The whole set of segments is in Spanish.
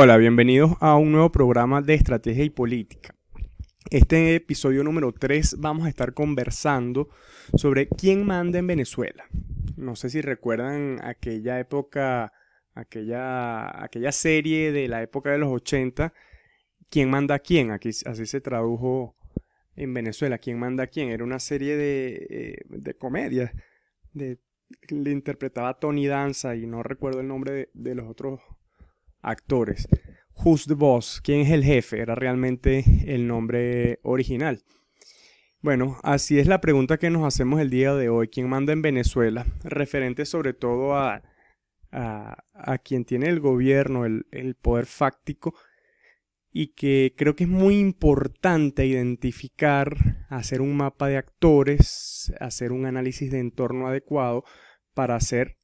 Hola, bienvenidos a un nuevo programa de estrategia y política. Este episodio número 3 vamos a estar conversando sobre quién manda en Venezuela. No sé si recuerdan aquella época, aquella, aquella serie de la época de los 80, ¿Quién manda a quién? Aquí, así se tradujo en Venezuela, ¿Quién manda a quién? Era una serie de, eh, de comedia, de, le interpretaba Tony Danza y no recuerdo el nombre de los otros actores. Who's the Boss? ¿Quién es el jefe? Era realmente el nombre original. Bueno, así es la pregunta que nos hacemos el día de hoy. ¿Quién manda en Venezuela? Referente sobre todo a, a, a quien tiene el gobierno, el, el, poder fáctico, y que creo que es muy importante identificar, hacer un mapa de actores, hacer un análisis de entorno adecuado para hacer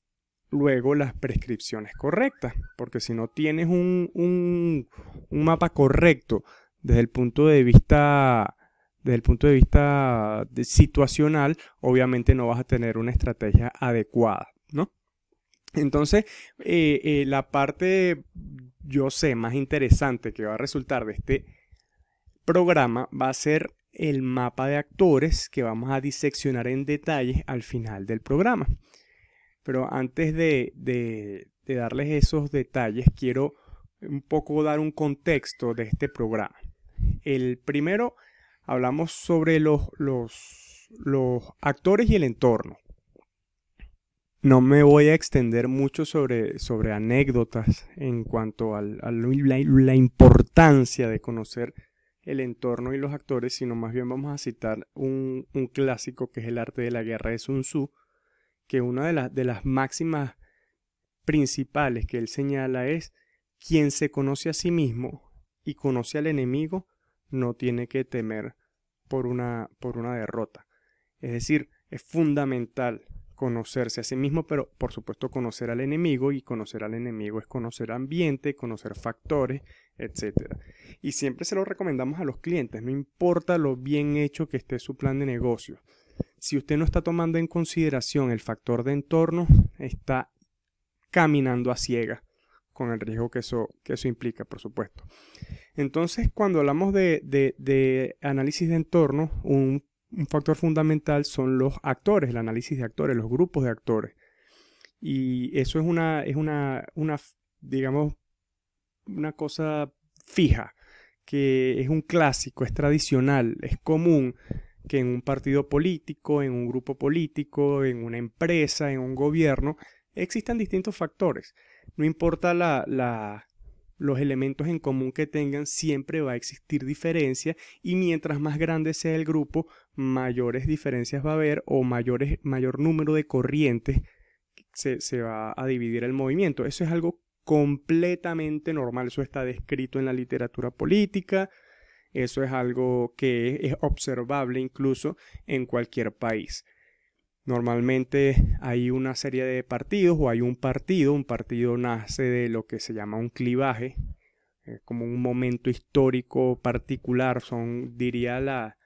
luego las prescripciones correctas, porque si no tienes un, un, mapa correcto desde el punto de vista desde el punto de vista situacional, obviamente no vas a tener una estrategia adecuada, ¿no? Entonces, eh, eh, la parte, yo sé, más interesante que va a resultar de este programa va a ser el mapa de actores que vamos a diseccionar en detalle al final del programa. Pero antes de, de, darles esos detalles, quiero un poco dar un contexto de este programa. El primero, hablamos sobre los, los, actores y el entorno. No me voy a extender mucho sobre, sobre anécdotas en cuanto a la, la, importancia de conocer el entorno y los actores, sino más bien vamos a citar un, un clásico que es el arte de la guerra de Sun Tzu, que una de, las de las máximas principales que él señala es quien se conoce a sí mismo y conoce al enemigo no tiene que temer por una, por una derrota. Es decir, es fundamental conocerse a sí mismo, pero por supuesto conocer al enemigo y conocer al enemigo es conocer ambiente, conocer factores, etc. Y siempre se lo recomendamos a los clientes, no importa lo bien hecho que esté su plan de negocio si usted no está tomando en consideración el factor de entorno, está caminando a ciega, con el riesgo que eso, que eso implica, por supuesto. Entonces, cuando hablamos de, de, análisis de entorno, un, un, factor fundamental son los actores, el análisis de actores, los grupos de actores. Y eso es una, es una, una digamos, una cosa fija, que es un clásico, es tradicional, es común que en un partido político, en un grupo político, en una empresa, en un gobierno, existan distintos factores. No importa la, la, los elementos en común que tengan, siempre va a existir diferencia y mientras más grande sea el grupo, mayores diferencias va a haber o mayor número de corrientes se, se va a dividir el movimiento. Eso es algo completamente normal, eso está descrito en la literatura política, eso es algo que es observable incluso en cualquier país. Normalmente hay una serie de partidos o hay un partido. Un partido nace de lo que se llama un clivaje, como un momento histórico particular. Son, diría la,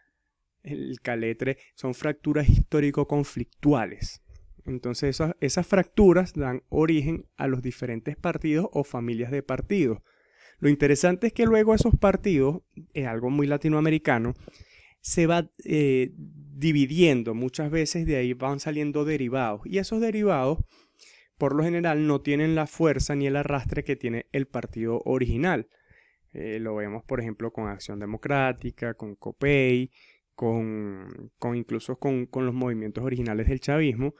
el caletre, son fracturas histórico-conflictuales. Entonces esas, esas fracturas dan origen a los diferentes partidos o familias de partidos. Lo interesante es que luego esos partidos, es algo muy latinoamericano, se va eh, dividiendo. Muchas veces de ahí van saliendo derivados. Y esos derivados, por lo general, no tienen la fuerza ni el arrastre que tiene el partido original. Eh, lo vemos, por ejemplo, con Acción Democrática, con COPEI, con, con incluso con, con los movimientos originales del chavismo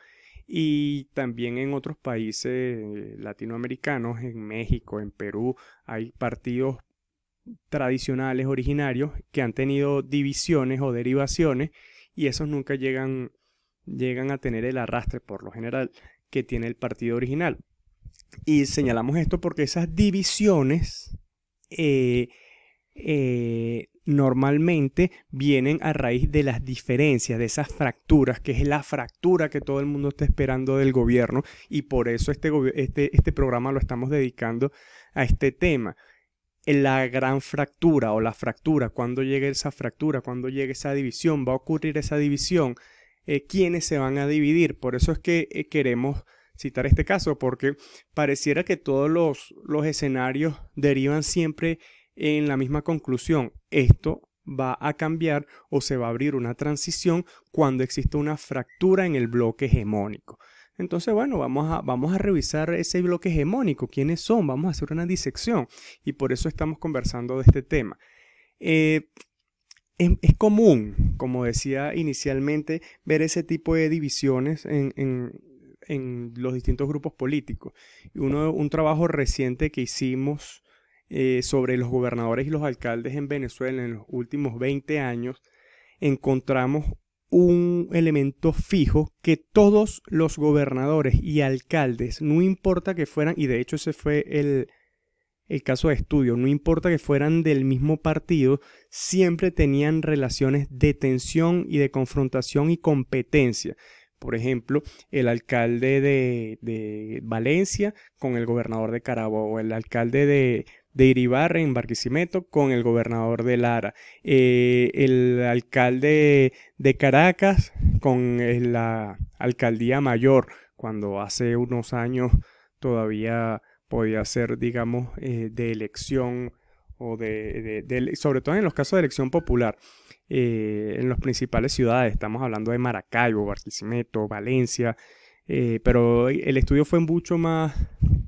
y también en otros países latinoamericanos, en México, en Perú, hay partidos tradicionales originarios que han tenido divisiones o derivaciones y esos nunca llegan, llegan a tener el arrastre por lo general que tiene el partido original. Y señalamos esto porque esas divisiones eh, eh, normalmente vienen a raíz de las diferencias, de esas fracturas, que es la fractura que todo el mundo está esperando del gobierno y por eso este, este, este programa lo estamos dedicando a este tema. La gran fractura o la fractura, cuando llegue esa fractura, cuando llegue esa división, va a ocurrir esa división, eh, quiénes se van a dividir. Por eso es que eh, queremos citar este caso porque pareciera que todos los, los escenarios derivan siempre en la misma conclusión. Esto va a cambiar o se va a abrir una transición cuando existe una fractura en el bloque hegemónico. Entonces, bueno, vamos a, vamos a revisar ese bloque hegemónico, quiénes son, vamos a hacer una disección y por eso estamos conversando de este tema. Eh, es, común, como decía inicialmente, ver ese tipo de divisiones en, en, los distintos grupos políticos. Uno, un trabajo reciente que hicimos eh, sobre los gobernadores y los alcaldes en Venezuela en los últimos 20 años, encontramos un elemento fijo que todos los gobernadores y alcaldes, no importa que fueran, y de hecho ese fue el, el caso de estudio, no importa que fueran del mismo partido, siempre tenían relaciones de tensión y de confrontación y competencia. Por ejemplo, el alcalde de, de Valencia con el gobernador de Carabobo, el alcalde de, de Iribarren en Barquisimeto con el gobernador de Lara, eh, el alcalde de Caracas con eh, la alcaldía mayor, cuando hace unos años todavía podía ser, digamos, eh, de elección o de, sobre todo en los casos de elección popular. en las principales ciudades, estamos hablando de Maracaibo, Barquisimeto, Valencia, pero el estudio fue mucho más,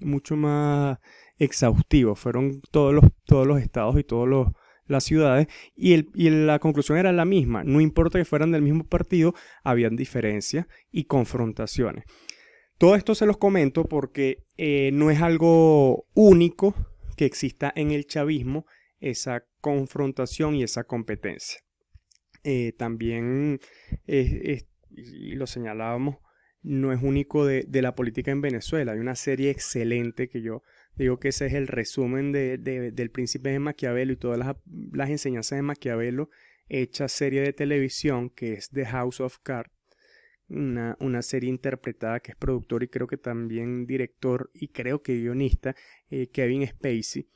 mucho más exhaustivo. Fueron todos los, todos los estados y todas las ciudades y, el, y, la conclusión era la misma. No importa que fueran del mismo partido, habían diferencias y confrontaciones. Todo esto se los comento porque eh, no es algo único que exista en el chavismo esa confrontación y esa competencia. Eh, también, lo señalábamos, no es único de, de, la política en Venezuela. Hay una serie excelente que yo Digo que ese es el resumen de, del príncipe de Maquiavelo y todas las, enseñanzas de Maquiavelo hecha serie de televisión que es The House of Cards. Una, una, serie interpretada que es productor y creo que también director y creo que guionista, eh, Kevin Spacey.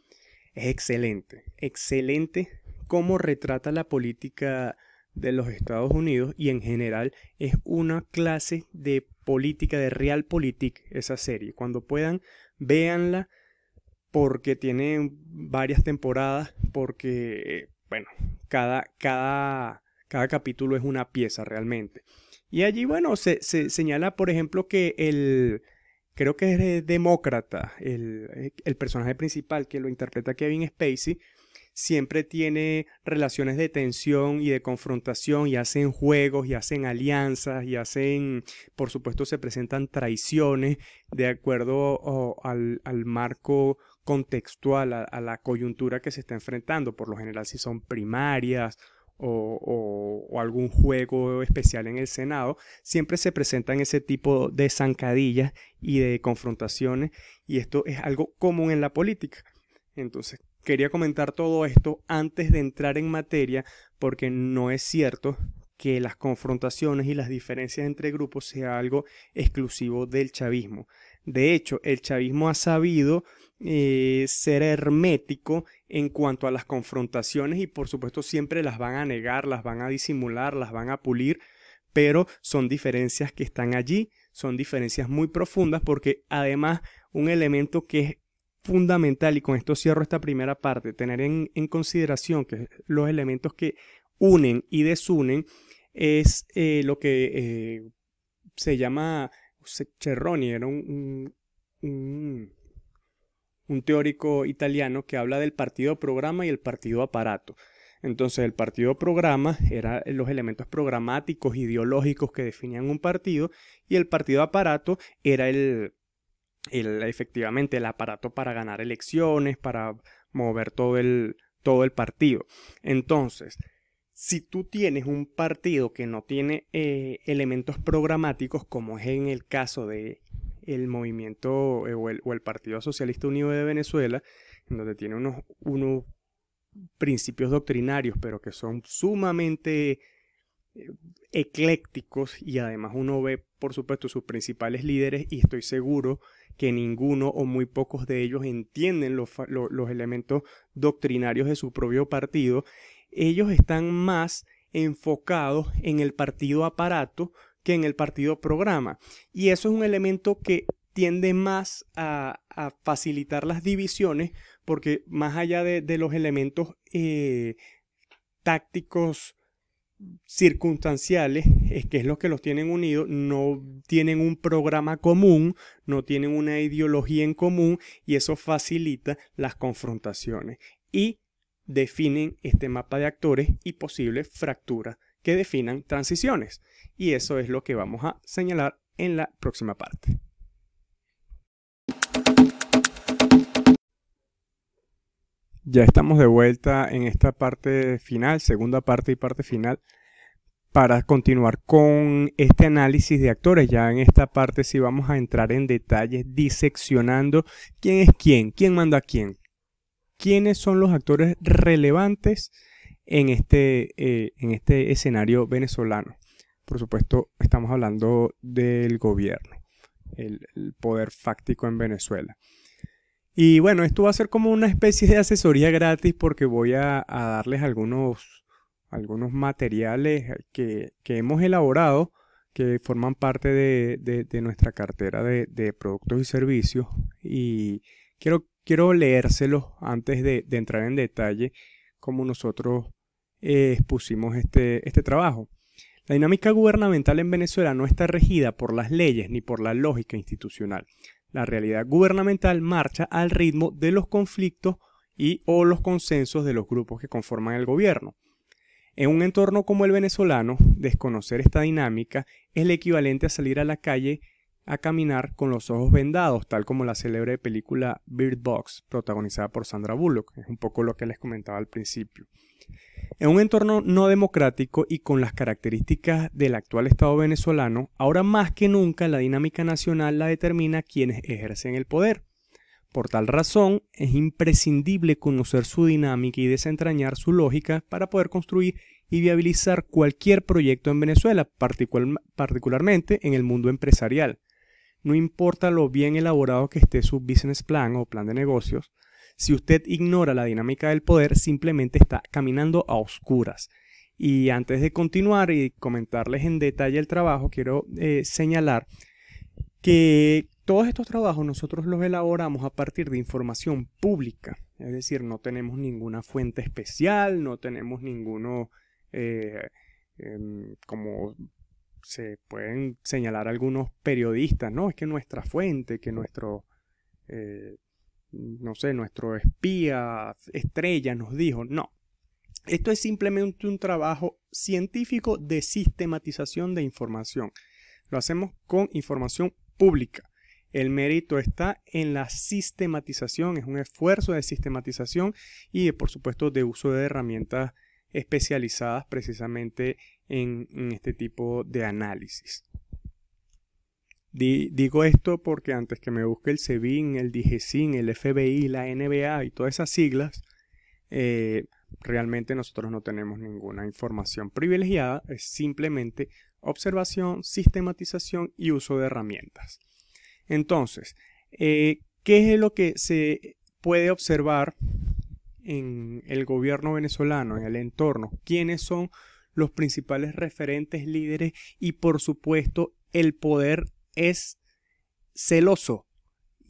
Es excelente, excelente cómo retrata la política de los Estados Unidos y en general es una clase de política, de realpolitik esa serie. Cuando puedan, véanla porque tiene varias temporadas, porque, bueno, cada, cada, cada capítulo es una pieza realmente. Y allí, bueno, se, señala, por ejemplo, que el, creo que es demócrata, el, el, personaje principal que lo interpreta Kevin Spacey, siempre tiene relaciones de tensión y de confrontación y hacen juegos y hacen alianzas y hacen, por supuesto, se presentan traiciones de acuerdo al, al marco contextual a, la coyuntura que se está enfrentando, por lo general si son primarias o, algún juego especial en el Senado, siempre se presentan ese tipo de zancadillas y de confrontaciones y esto es algo común en la política. Entonces, quería comentar todo esto antes de entrar en materia porque no es cierto que las confrontaciones y las diferencias entre grupos sea algo exclusivo del chavismo. De hecho, el chavismo ha sabido eh, ser hermético en cuanto a las confrontaciones y por supuesto siempre las van a negar, las van a disimular, las van a pulir, pero son diferencias que están allí, son diferencias muy profundas porque además un elemento que es fundamental y con esto cierro esta primera parte, tener en, consideración que los elementos que unen y desunen es eh, lo que eh, se llama Cerroni, era un, un teórico italiano que habla del partido programa y el partido aparato. Entonces el partido programa era los elementos programáticos, ideológicos que definían un partido y el partido aparato era el, el efectivamente el aparato para ganar elecciones, para mover todo el, todo el partido. Entonces, si tú tienes un partido que no tiene eh, elementos programáticos, como es en el caso de el movimiento eh, o, el, Partido Socialista Unido de Venezuela, en donde tiene unos, unos principios doctrinarios, pero que son sumamente eh, eclécticos y además uno ve, por supuesto, sus principales líderes y estoy seguro que ninguno o muy pocos de ellos entienden los, los elementos doctrinarios de su propio partido. Ellos están más enfocados en el partido aparato que en el partido programa. Y eso es un elemento que tiende más a, facilitar las divisiones porque más allá de, los elementos eh, tácticos circunstanciales, es que es lo que los tienen unidos, no tienen un programa común, no tienen una ideología en común y eso facilita las confrontaciones y definen este mapa de actores y posibles fracturas que definan transiciones. Y eso es lo que vamos a señalar en la próxima parte. Ya estamos de vuelta en esta parte final, segunda parte y parte final, para continuar con este análisis de actores. Ya en esta parte sí vamos a entrar en detalles diseccionando quién es quién, quién manda a quién, quiénes son los actores relevantes en este, eh, en este escenario venezolano. Por supuesto, estamos hablando del gobierno, el, poder fáctico en Venezuela. Y bueno, esto va a ser como una especie de asesoría gratis porque voy a, darles algunos, algunos materiales que, hemos elaborado que forman parte de, nuestra cartera de, productos y servicios. Y quiero, quiero leérselos antes de, entrar en detalle cómo nosotros eh, expusimos este, este trabajo. La dinámica gubernamental en Venezuela no está regida por las leyes ni por la lógica institucional. La realidad gubernamental marcha al ritmo de los conflictos y o los consensos de los grupos que conforman el gobierno. En un entorno como el venezolano, desconocer esta dinámica es el equivalente a salir a la calle a caminar con los ojos vendados, tal como la célebre película Bird Box, protagonizada por Sandra Bullock. Es un poco lo que les comentaba al principio. En un entorno no democrático y con las características del actual Estado venezolano, ahora más que nunca la dinámica nacional la determina quienes ejercen el poder. Por tal razón, es imprescindible conocer su dinámica y desentrañar su lógica para poder construir y viabilizar cualquier proyecto en Venezuela, particularmente en el mundo empresarial. No importa lo bien elaborado que esté su business plan o plan de negocios, si usted ignora la dinámica del poder, simplemente está caminando a oscuras. Y antes de continuar y comentarles en detalle el trabajo, quiero eh, señalar que todos estos trabajos nosotros los elaboramos a partir de información pública. Es decir, no tenemos ninguna fuente especial, no tenemos ninguno, eh, em, como se pueden señalar algunos periodistas, no, es que nuestra fuente, que nuestro eh, no sé, nuestro espía estrella nos dijo, no. Esto es simplemente un trabajo científico de sistematización de información. Lo hacemos con información pública. El mérito está en la sistematización, es un esfuerzo de sistematización y por supuesto de uso de herramientas especializadas precisamente en, este tipo de análisis digo esto porque antes que me busque el SEBIN, el DIGESIN, el FBI, la NBA y todas esas siglas, eh, realmente nosotros no tenemos ninguna información privilegiada, es simplemente observación, sistematización y uso de herramientas. Entonces, eh, ¿qué es lo que se puede observar en el gobierno venezolano, en el entorno? ¿Quiénes son los principales referentes, líderes y por supuesto el poder es celoso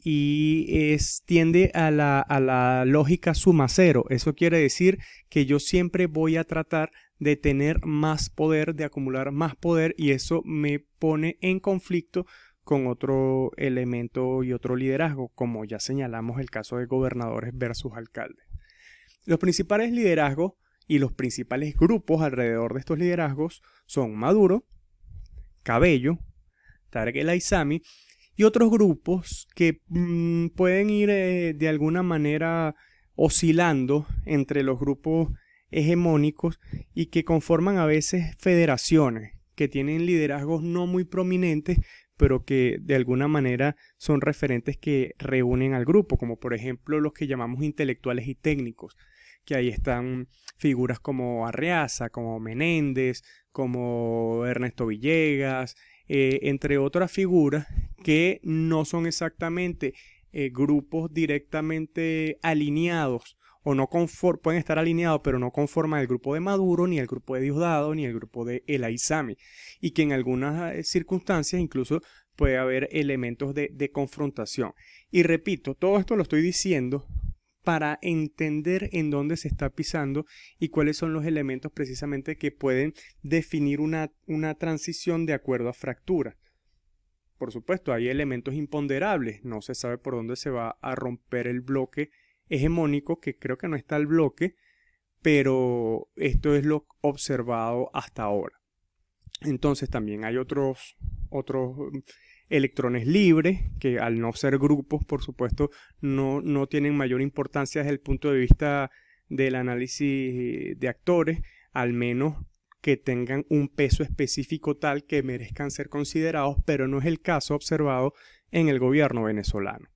y tiende a la, a la lógica suma cero. Eso quiere decir que yo siempre voy a tratar de tener más poder, de acumular más poder y eso me pone en conflicto con otro elemento y otro liderazgo, como ya señalamos el caso de gobernadores versus alcaldes. Los principales liderazgos y los principales grupos alrededor de estos liderazgos son Maduro, Cabello, Tarek El Aizami y otros grupos que mm, pueden ir eh, de alguna manera oscilando entre los grupos hegemónicos y que conforman a veces federaciones que tienen liderazgos no muy prominentes pero que de alguna manera son referentes que reúnen al grupo, como por ejemplo los que llamamos intelectuales y técnicos, que ahí están figuras como Arreaza, como Menéndez, como Ernesto Villegas, eh, entre otras figuras que no son exactamente eh, grupos directamente alineados o no pueden estar alineados, pero no conforman el grupo de Maduro, ni el grupo de Diosdado, ni el grupo de El Aizami. Y que en algunas eh, circunstancias incluso puede haber elementos de, de confrontación. Y repito, todo esto lo estoy diciendo para entender en dónde se está pisando y cuáles son los elementos precisamente que pueden definir una, una transición de acuerdo a fractura. Por supuesto, hay elementos imponderables, no se sabe por dónde se va a romper el bloque hegemónico, que creo que no está el bloque, pero esto es lo observado hasta ahora. Entonces también hay otros, otros electrones libres, que al no ser grupos, por supuesto, no, no tienen mayor importancia desde el punto de vista del análisis de actores, al menos que tengan un peso específico tal que merezcan ser considerados, pero no es el caso observado en el gobierno venezolano.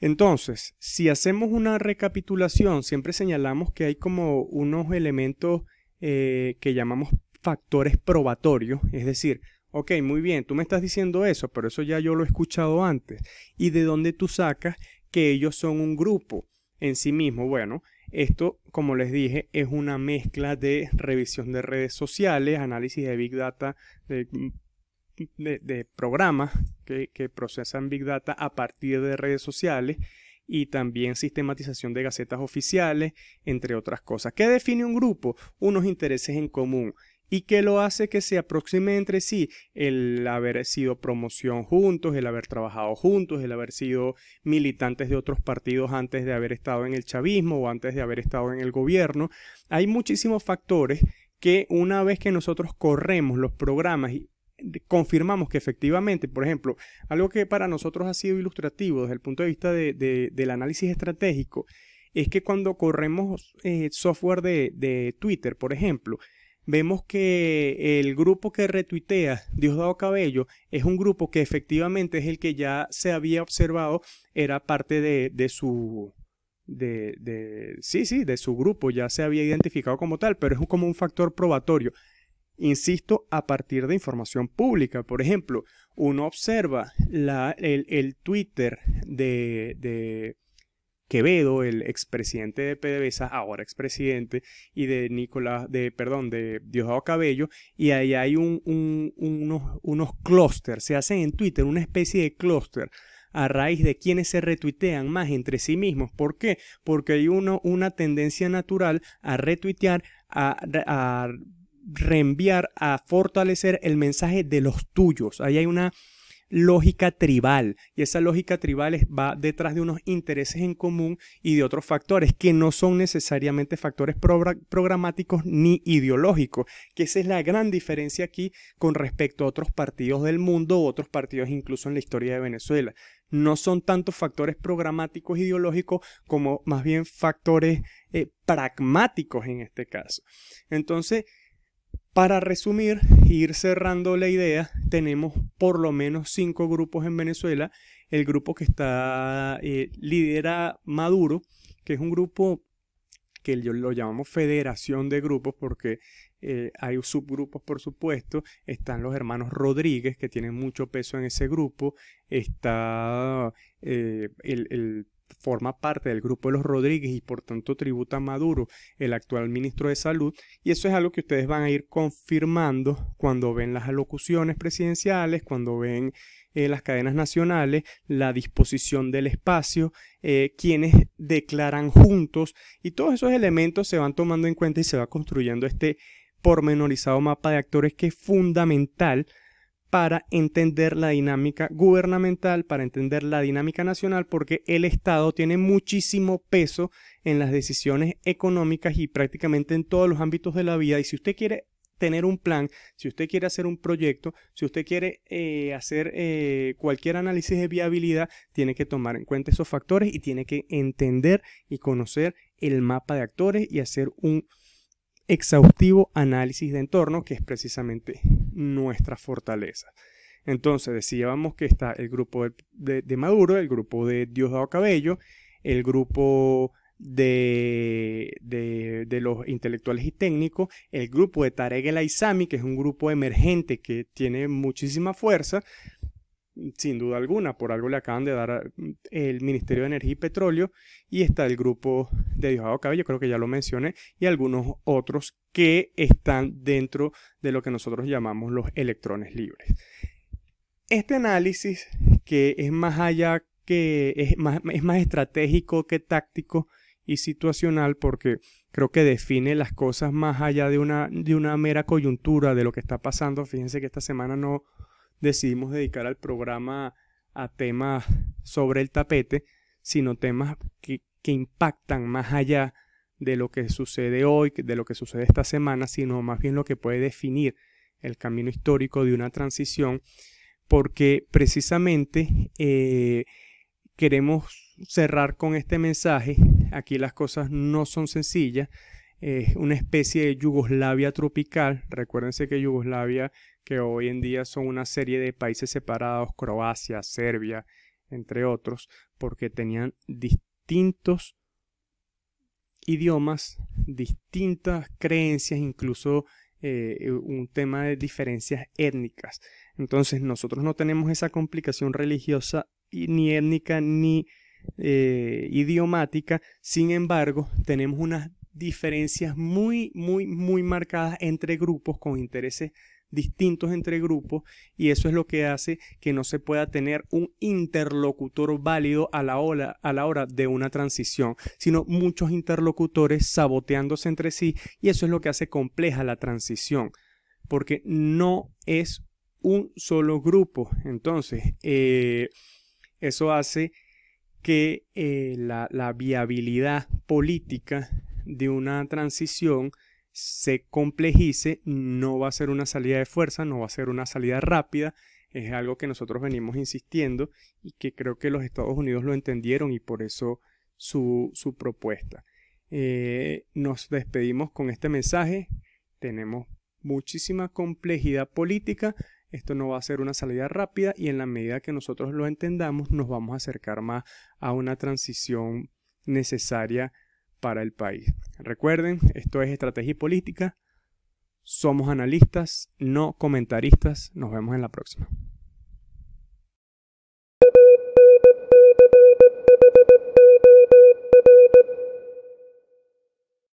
Entonces, si hacemos una recapitulación, siempre señalamos que hay como unos elementos eh, que llamamos factores probatorios, es decir, ok, muy bien, tú me estás diciendo eso, pero eso ya yo lo he escuchado antes. ¿Y de dónde tú sacas que ellos son un grupo en sí mismo? Bueno, esto, como les dije, es una mezcla de revisión de redes sociales, análisis de Big Data, de de, programas que, procesan Big Data a partir de redes sociales y también sistematización de gacetas oficiales, entre otras cosas. ¿Qué define un grupo? Unos intereses en común. ¿Y qué lo hace que se aproxime entre sí? El haber sido promoción juntos, el haber trabajado juntos, el haber sido militantes de otros partidos antes de haber estado en el chavismo o antes de haber estado en el gobierno. Hay muchísimos factores que una vez que nosotros corremos los programas y confirmamos que efectivamente, por ejemplo, algo que para nosotros ha sido ilustrativo desde el punto de vista del análisis estratégico, es que cuando corremos eh, software de, Twitter, por ejemplo, vemos que el grupo que retuitea Diosdado Cabello es un grupo que efectivamente es el que ya se había observado, era parte de, de su... De, de, sí, sí, de su grupo ya se había identificado como tal, pero es como un factor probatorio insisto, a partir de información pública. Por ejemplo, uno observa el, Twitter de, Quevedo, el expresidente de PDVSA, ahora expresidente, y de Nicolás, de, perdón, de Diosdado Cabello, y ahí hay un, unos, unos clústeres, se hacen en Twitter una especie de clúster a raíz de quienes se retuitean más entre sí mismos. ¿Por qué? Porque hay una tendencia natural a retuitear, a, a reenviar, a fortalecer el mensaje de los tuyos. Ahí hay una lógica tribal y esa lógica tribal va detrás de unos intereses en común y de otros factores que no son necesariamente factores programáticos ni ideológicos, que esa es la gran diferencia aquí con respecto a otros partidos del mundo otros partidos incluso en la historia de Venezuela. No son tanto factores programáticos ideológicos como más bien factores eh, pragmáticos en este caso. Entonces, para resumir e ir cerrando la idea, tenemos por lo menos cinco grupos en Venezuela. El grupo que está eh, lidera Maduro, que es un grupo que lo llamamos federación de grupos porque eh, hay subgrupos por supuesto, están los hermanos Rodríguez que tienen mucho peso en ese grupo, está eh, el forma parte del grupo de los Rodríguez y por tanto tributa a Maduro, el actual ministro de Salud, y eso es algo que ustedes van a ir confirmando cuando ven las alocuciones presidenciales, cuando ven eh, las cadenas nacionales, la disposición del espacio, eh, quienes declaran juntos, y todos esos elementos se van tomando en cuenta y se va construyendo este pormenorizado mapa de actores que es fundamental para entender la dinámica gubernamental, para entender la dinámica nacional, porque el Estado tiene muchísimo peso en las decisiones económicas y prácticamente en todos los ámbitos de la vida. Y si usted quiere tener un plan, si usted quiere hacer un proyecto, si usted quiere eh, hacer eh, cualquier análisis de viabilidad, tiene que tomar en cuenta esos factores y tiene que entender y conocer el mapa de actores y hacer un exhaustivo análisis de entorno, que es precisamente nuestra fortaleza. Entonces, decíamos que está el grupo de, Maduro, el grupo de Diosdado Cabello, el grupo de, de, los intelectuales y técnicos, el grupo de Tarek El Aizami, que es un grupo emergente que tiene muchísima fuerza, sin duda alguna, por algo le acaban de dar el Ministerio de Energía y Petróleo y está el grupo de Diosdado Cabello, creo que ya lo mencioné, y algunos otros que están dentro de lo que nosotros llamamos los electrones libres. Este análisis, que es más allá que es más, es más estratégico que táctico y situacional, porque creo que define las cosas más allá de una, de una mera coyuntura de lo que está pasando. Fíjense que esta semana no decidimos dedicar al programa a temas sobre el tapete, sino temas que, impactan más allá de lo que sucede hoy, de lo que sucede esta semana, sino más bien lo que puede definir el camino histórico de una transición, porque precisamente eh, queremos cerrar con este mensaje. Aquí las cosas no son sencillas. Es una especie de Yugoslavia tropical. Recuérdense que Yugoslavia, que hoy en día son una serie de países separados, Croacia, Serbia, entre otros, porque tenían distintos idiomas, distintas creencias, incluso eh, un tema de diferencias étnicas. Entonces nosotros no tenemos esa complicación religiosa ni étnica ni eh, idiomática, sin embargo tenemos unas diferencias muy, muy, muy marcadas entre grupos con intereses distintos entre grupos y eso es lo que hace que no se pueda tener un interlocutor válido a la hora, a la hora de una transición, sino muchos interlocutores saboteándose entre sí y eso es lo que hace compleja la transición, porque no es un solo grupo. Entonces, eh, eso hace que eh, la, la viabilidad política de una transición se complejice, no va a ser una salida de fuerza, no va a ser una salida rápida, es algo que nosotros venimos insistiendo y que creo que los Estados Unidos lo entendieron y por eso su, su propuesta. Eh, nos despedimos con este mensaje, tenemos muchísima complejidad política, esto no va a ser una salida rápida y en la medida que nosotros lo entendamos nos vamos a acercar más a una transición necesaria para el país. Recuerden, esto es estrategia y política. Somos analistas, no comentaristas. Nos vemos en la próxima.